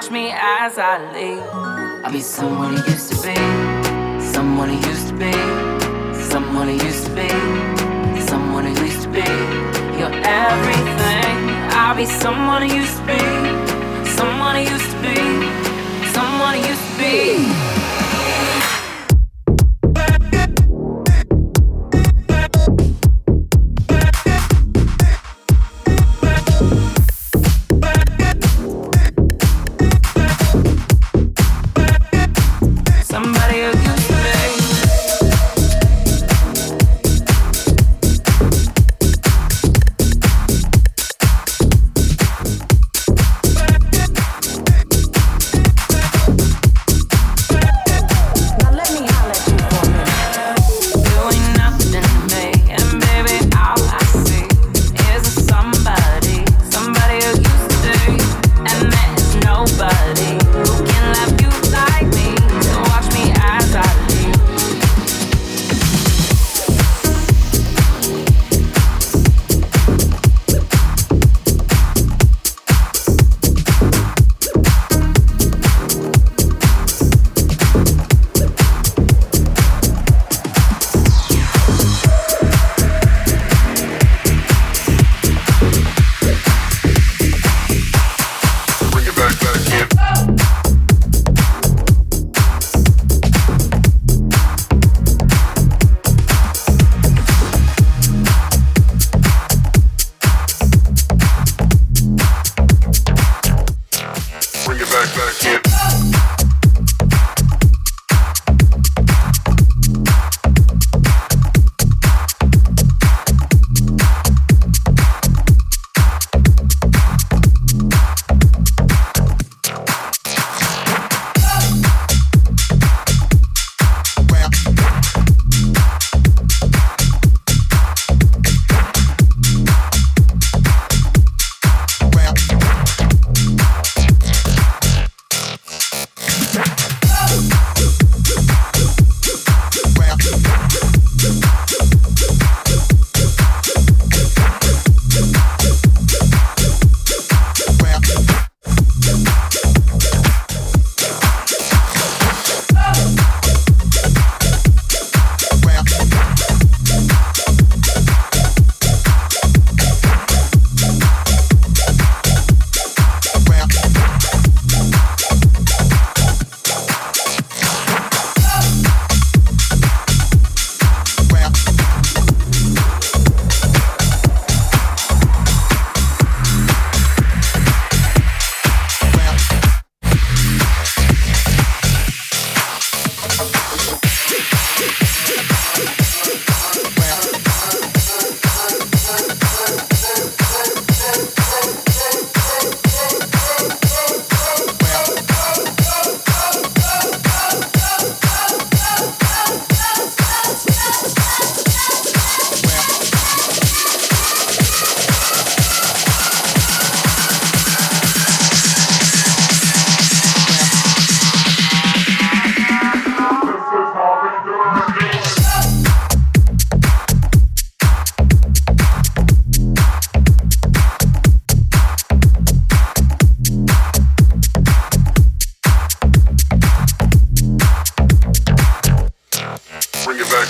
watch me as I leave. I'll be someone who used to be, someone who used to be, someone who used to be, someone who used to be. You're everything. I'll be someone who used to be, someone who used to be, someone who used to be.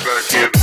I give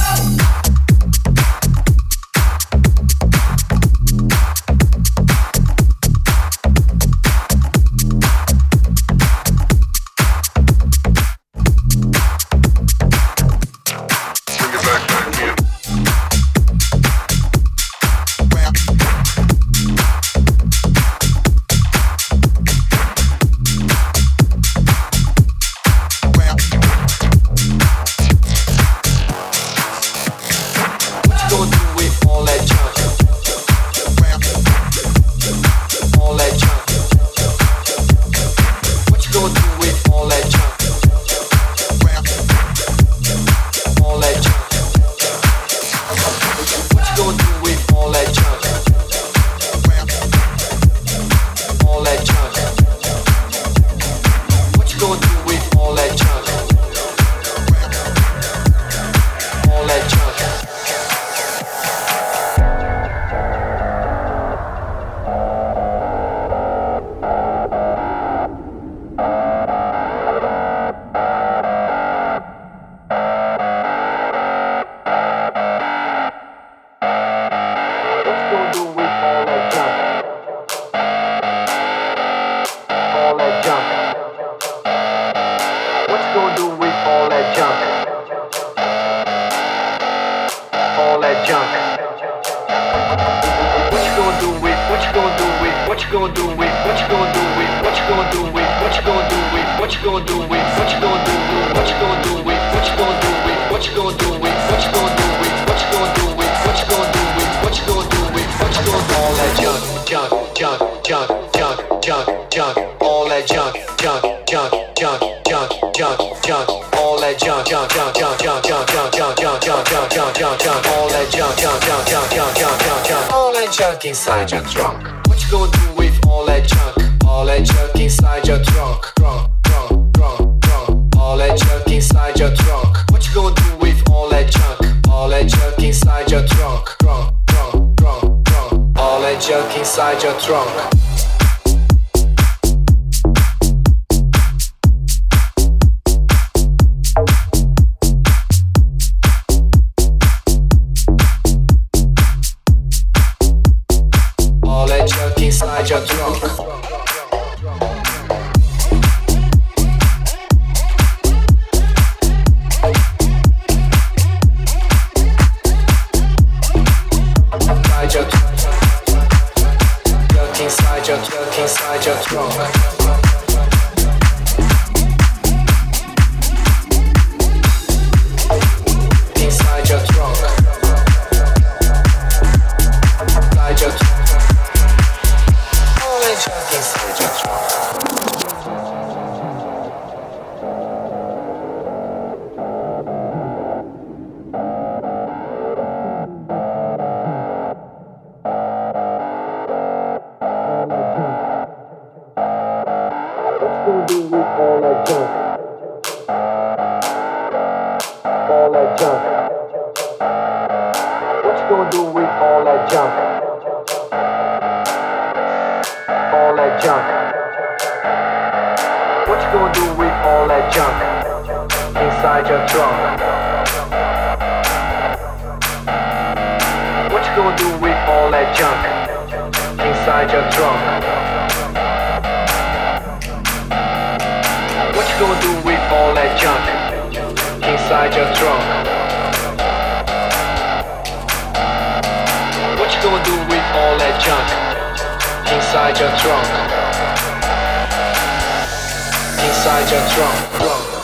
inside you drunk. What you gonna do junk inside your trunk. What you gonna do with all that junk inside your trunk? What you gonna do with all that junk inside your trunk? Inside your trunk,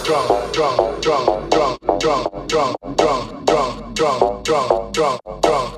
Drunk, drunk, drunk, drunk, drunk, drunk, drunk, drunk, drunk, drunk, drunk. trunk.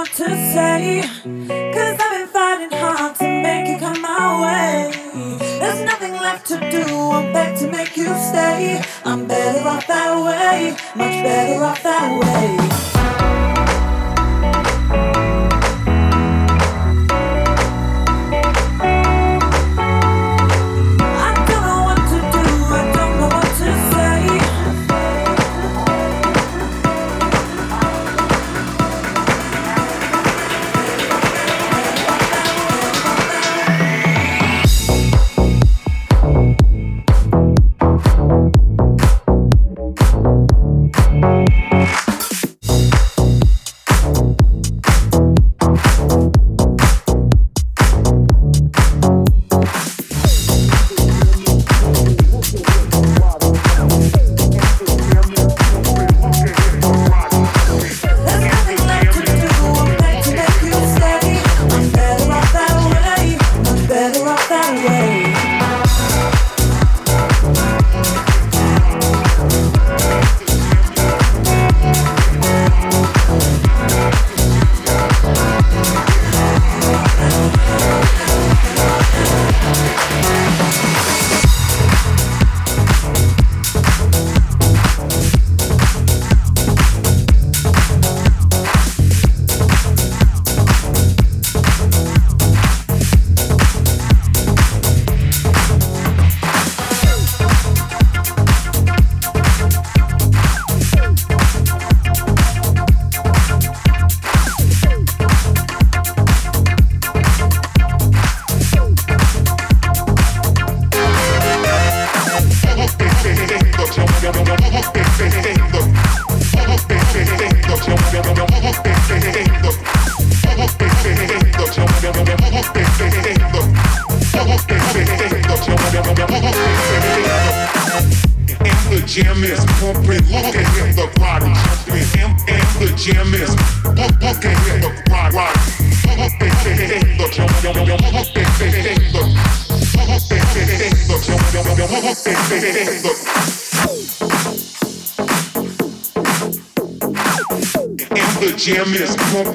what to say. Cause I've been fighting hard to make it come my way. There's nothing left to do, I beg to make you stay.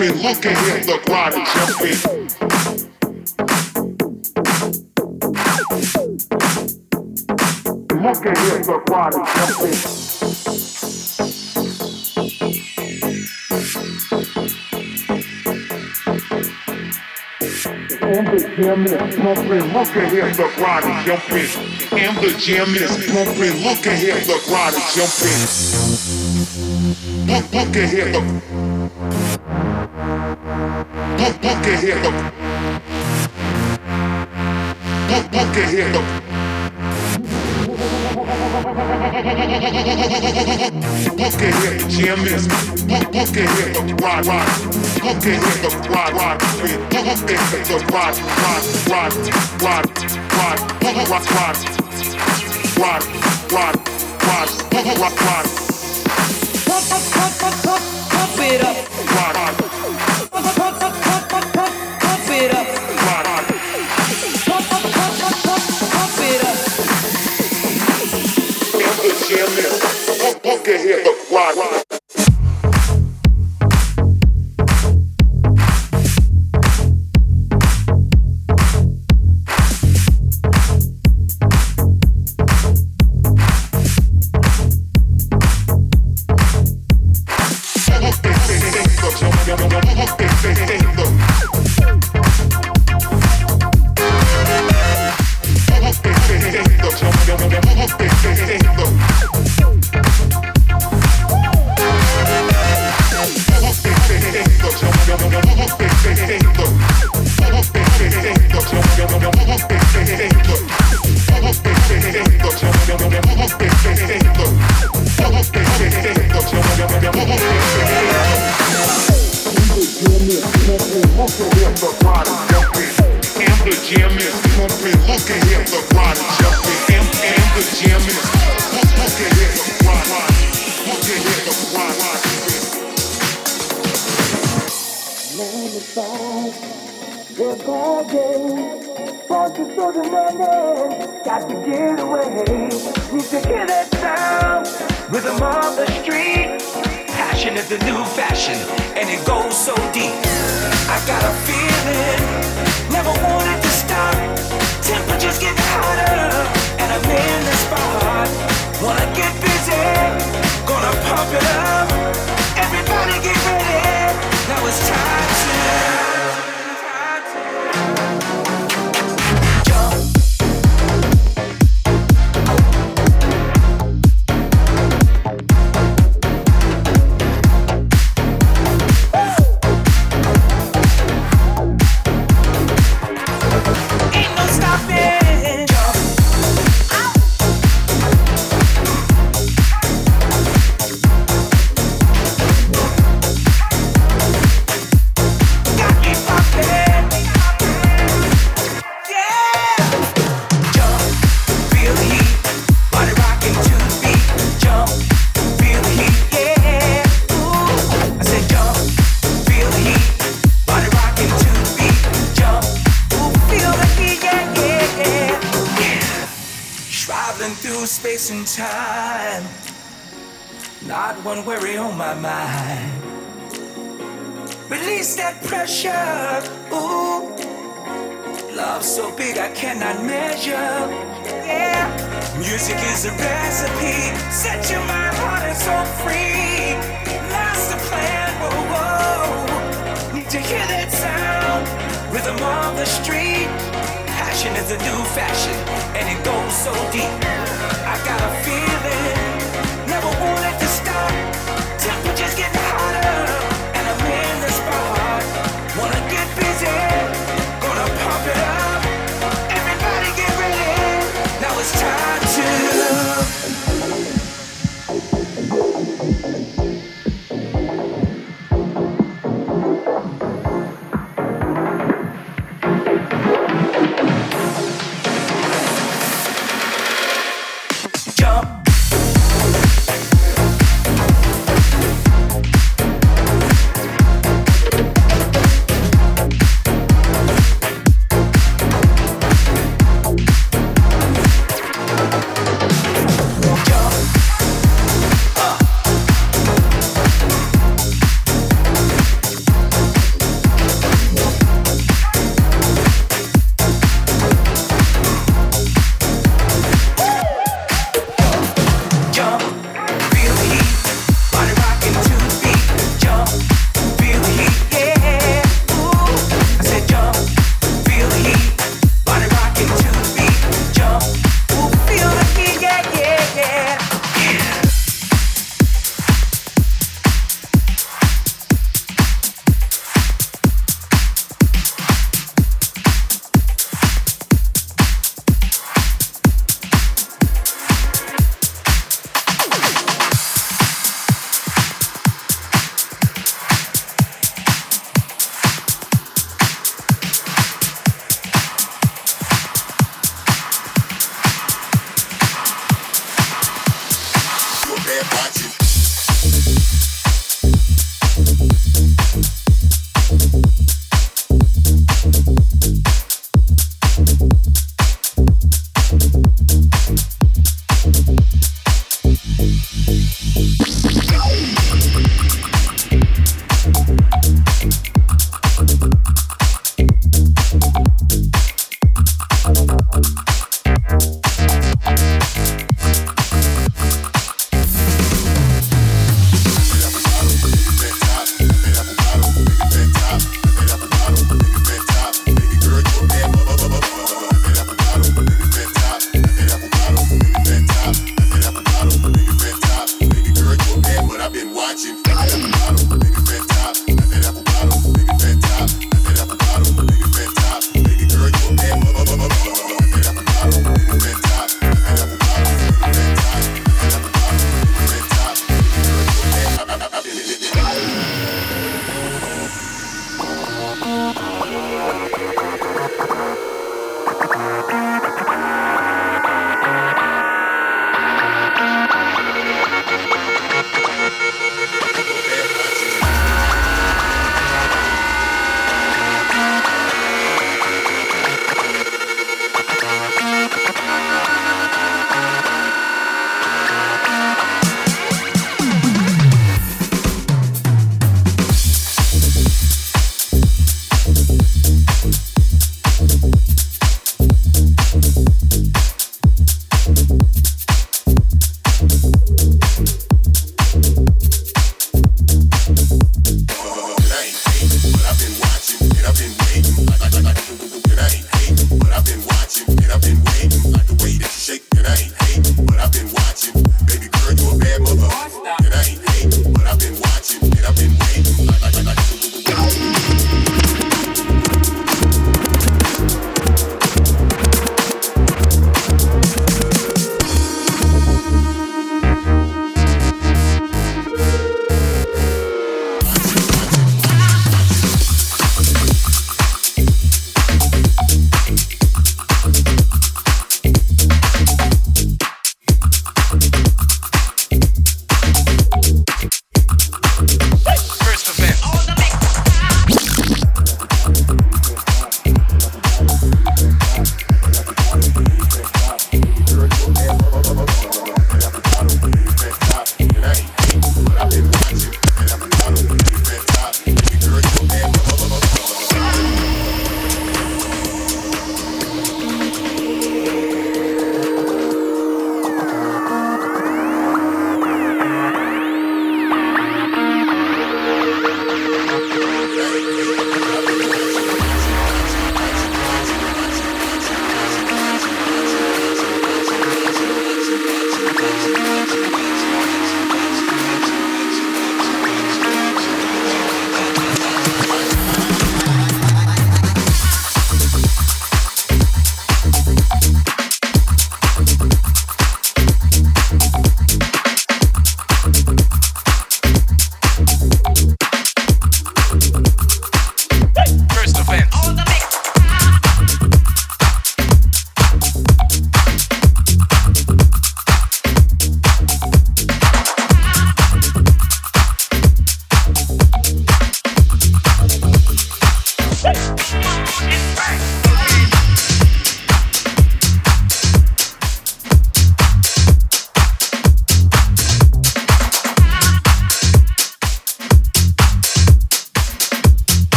Jam is pumping. Look ahead, the crowd is pumping, look at him, look, ride and the jam is jumping. Look, look ahead, the look, look ahead, the look, look ahead, the Look ahead, the jam is. Look, look ahead, the ride, ride. Look ahead, the ride, ride. Look ahead, the ride, ride, ride, ride, ride, ride, ride rock, rock, rock, rock, rock. Pump, pump, pump, pump, pump, pump it up. Rock, rock. Get hit, rock, rock.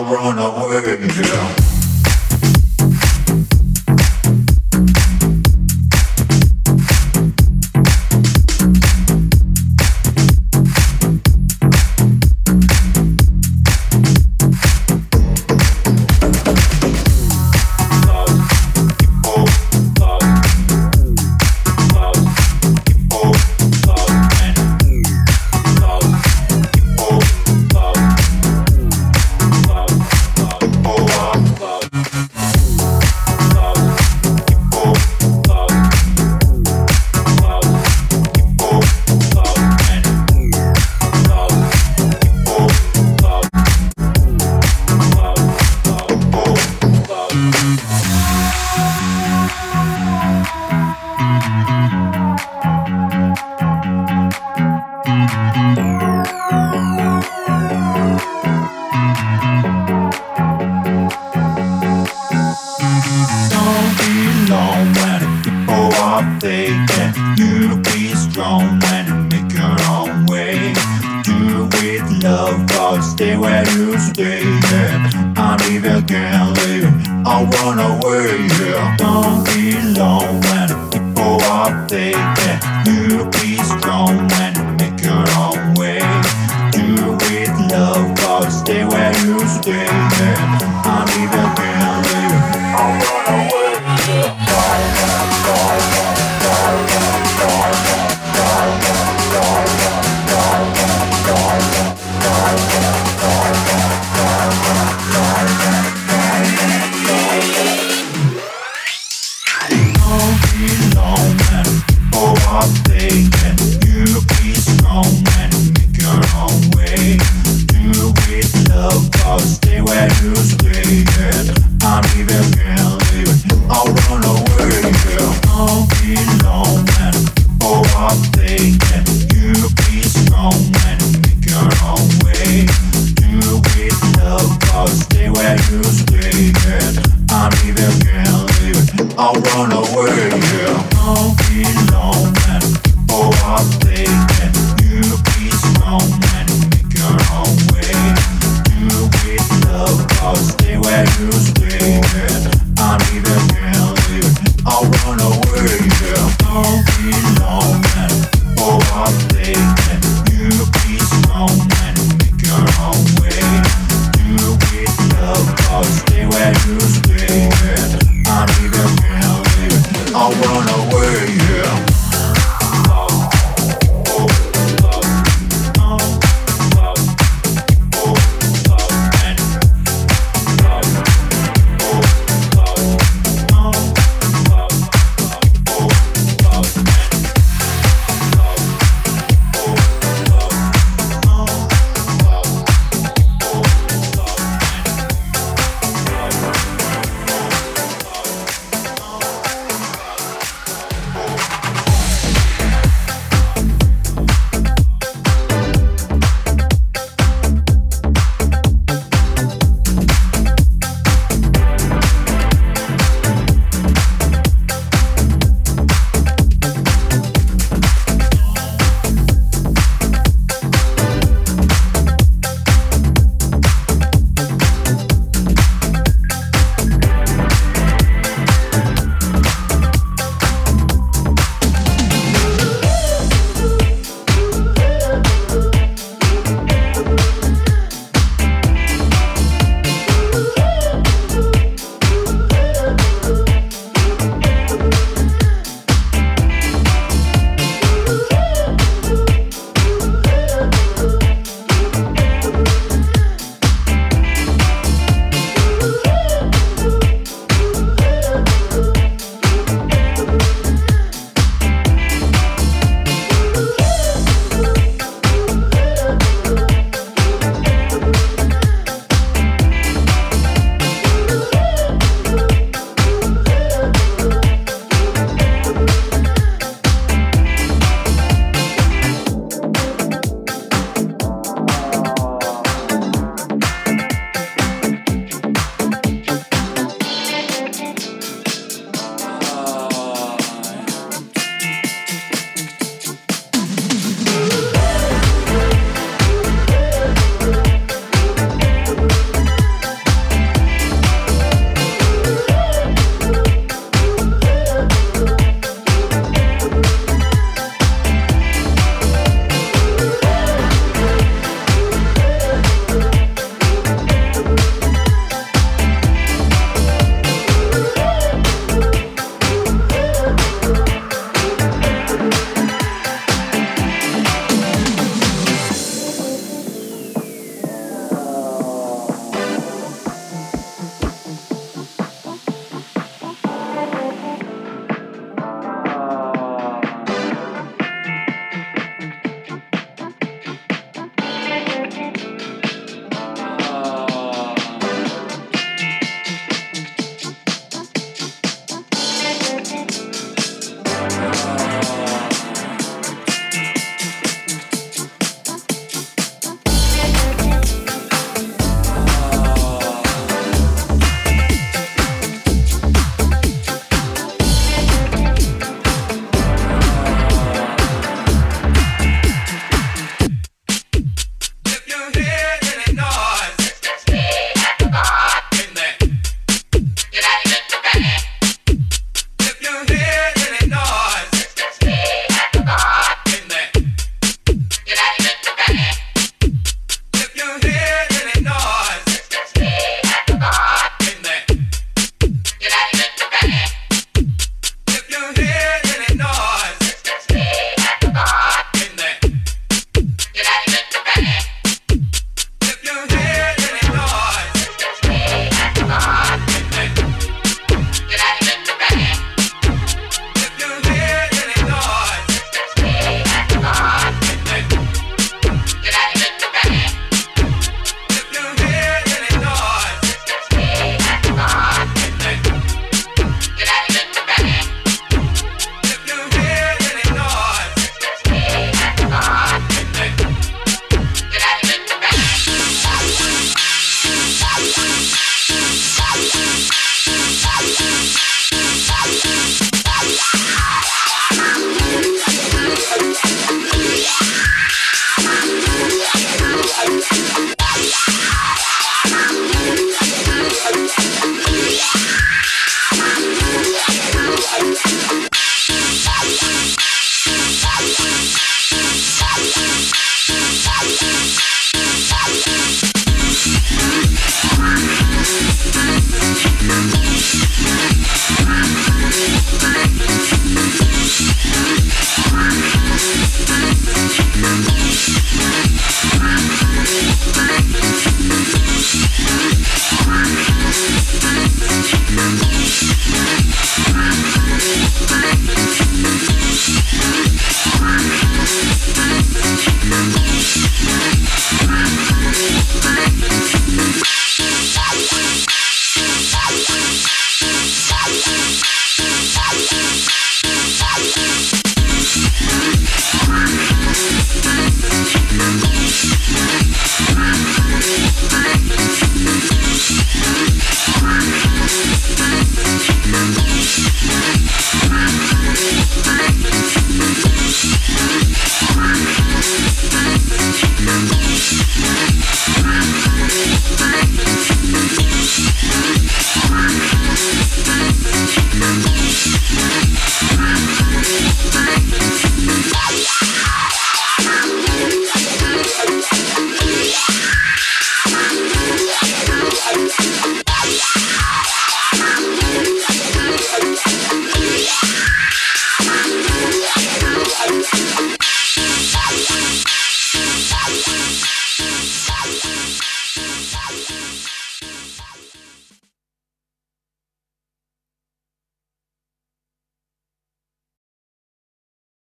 Leaving. I run away, yeah.